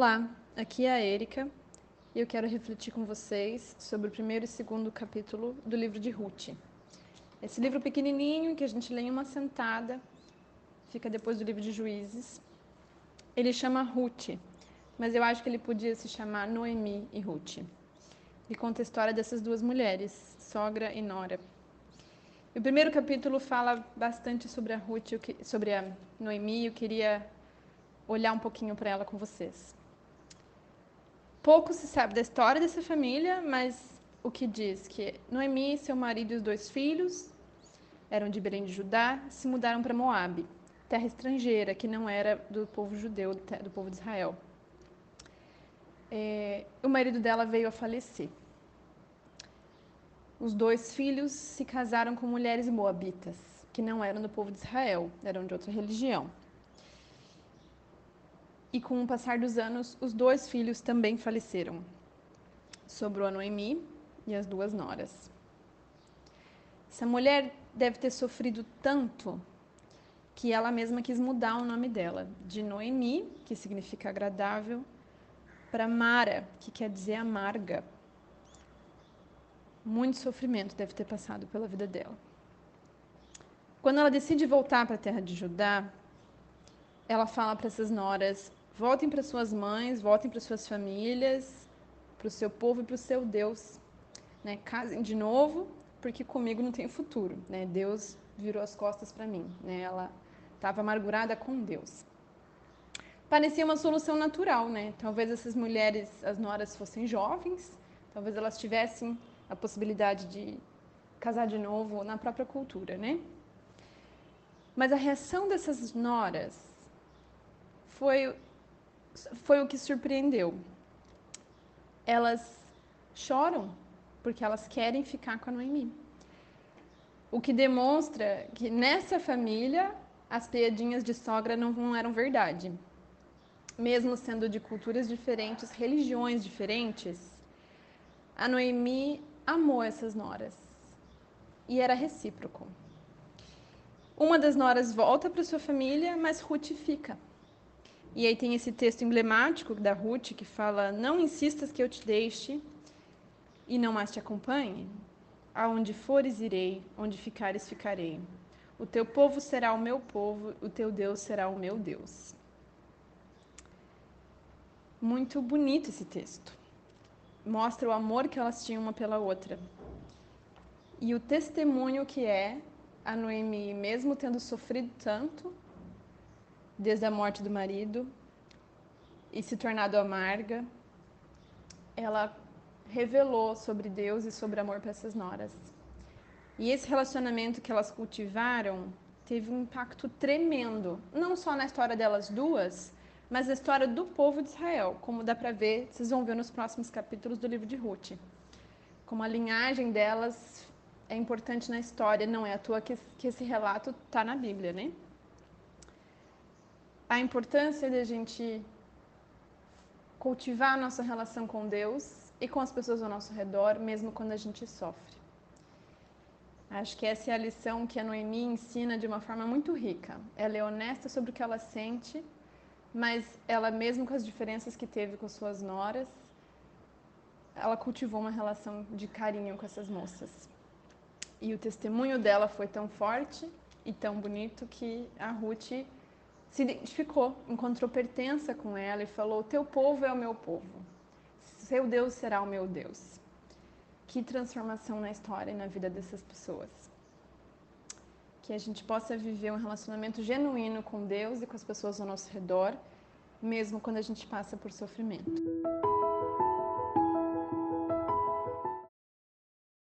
Olá, aqui é a Erika e eu quero refletir com vocês sobre o primeiro e segundo capítulo do livro de Ruth. Esse livro pequenininho que a gente lê em uma sentada, fica depois do livro de Juízes. Ele chama Ruth, mas eu acho que ele podia se chamar Noemi e Ruth. E conta a história dessas duas mulheres, sogra e nora. O primeiro capítulo fala bastante sobre a Ruth, sobre a Noemi, eu queria olhar um pouquinho para ela com vocês. Pouco se sabe da história dessa família, mas o que diz que Noemi, seu marido e os dois filhos eram de Belém de Judá, se mudaram para Moabe, terra estrangeira que não era do povo judeu, do povo de Israel. É, o marido dela veio a falecer. Os dois filhos se casaram com mulheres moabitas, que não eram do povo de Israel, eram de outra religião. E com o passar dos anos, os dois filhos também faleceram. Sobrou a Noemi e as duas noras. Essa mulher deve ter sofrido tanto que ela mesma quis mudar o nome dela, de Noemi, que significa agradável, para Mara, que quer dizer amarga. Muito sofrimento deve ter passado pela vida dela. Quando ela decide voltar para a terra de Judá, ela fala para essas noras: Voltem para suas mães, voltem para suas famílias, para o seu povo e para o seu Deus. Né? Casem de novo, porque comigo não tem futuro. Né? Deus virou as costas para mim. Né? Ela estava amargurada com Deus. Parecia uma solução natural, né? Talvez essas mulheres, as noras, fossem jovens, talvez elas tivessem a possibilidade de casar de novo na própria cultura, né? Mas a reação dessas noras foi foi o que surpreendeu. Elas choram porque elas querem ficar com a Noemi. O que demonstra que nessa família as piadinhas de sogra não eram verdade. Mesmo sendo de culturas diferentes, religiões diferentes, a Noemi amou essas noras. E era recíproco. Uma das noras volta para sua família, mas Ruth fica. E aí tem esse texto emblemático da Ruth que fala: Não insistas que eu te deixe e não mais te acompanhe. Aonde fores, irei, onde ficares, ficarei. O teu povo será o meu povo, o teu Deus será o meu Deus. Muito bonito esse texto. Mostra o amor que elas tinham uma pela outra. E o testemunho que é a Noemi, mesmo tendo sofrido tanto, desde a morte do marido e se tornado amarga, ela revelou sobre Deus e sobre amor para essas noras. E esse relacionamento que elas cultivaram teve um impacto tremendo, não só na história delas duas, mas na história do povo de Israel, como dá para ver, vocês vão ver nos próximos capítulos do livro de Ruth. Como a linhagem delas é importante na história, não é à toa que, que esse relato está na Bíblia, né? A importância de a gente cultivar a nossa relação com Deus e com as pessoas ao nosso redor, mesmo quando a gente sofre. Acho que essa é a lição que a Noemi ensina de uma forma muito rica. Ela é honesta sobre o que ela sente, mas ela, mesmo com as diferenças que teve com suas noras, ela cultivou uma relação de carinho com essas moças. E o testemunho dela foi tão forte e tão bonito que a Ruth se identificou, encontrou pertença com ela e falou: Teu povo é o meu povo, seu Deus será o meu Deus. Que transformação na história e na vida dessas pessoas. Que a gente possa viver um relacionamento genuíno com Deus e com as pessoas ao nosso redor, mesmo quando a gente passa por sofrimento.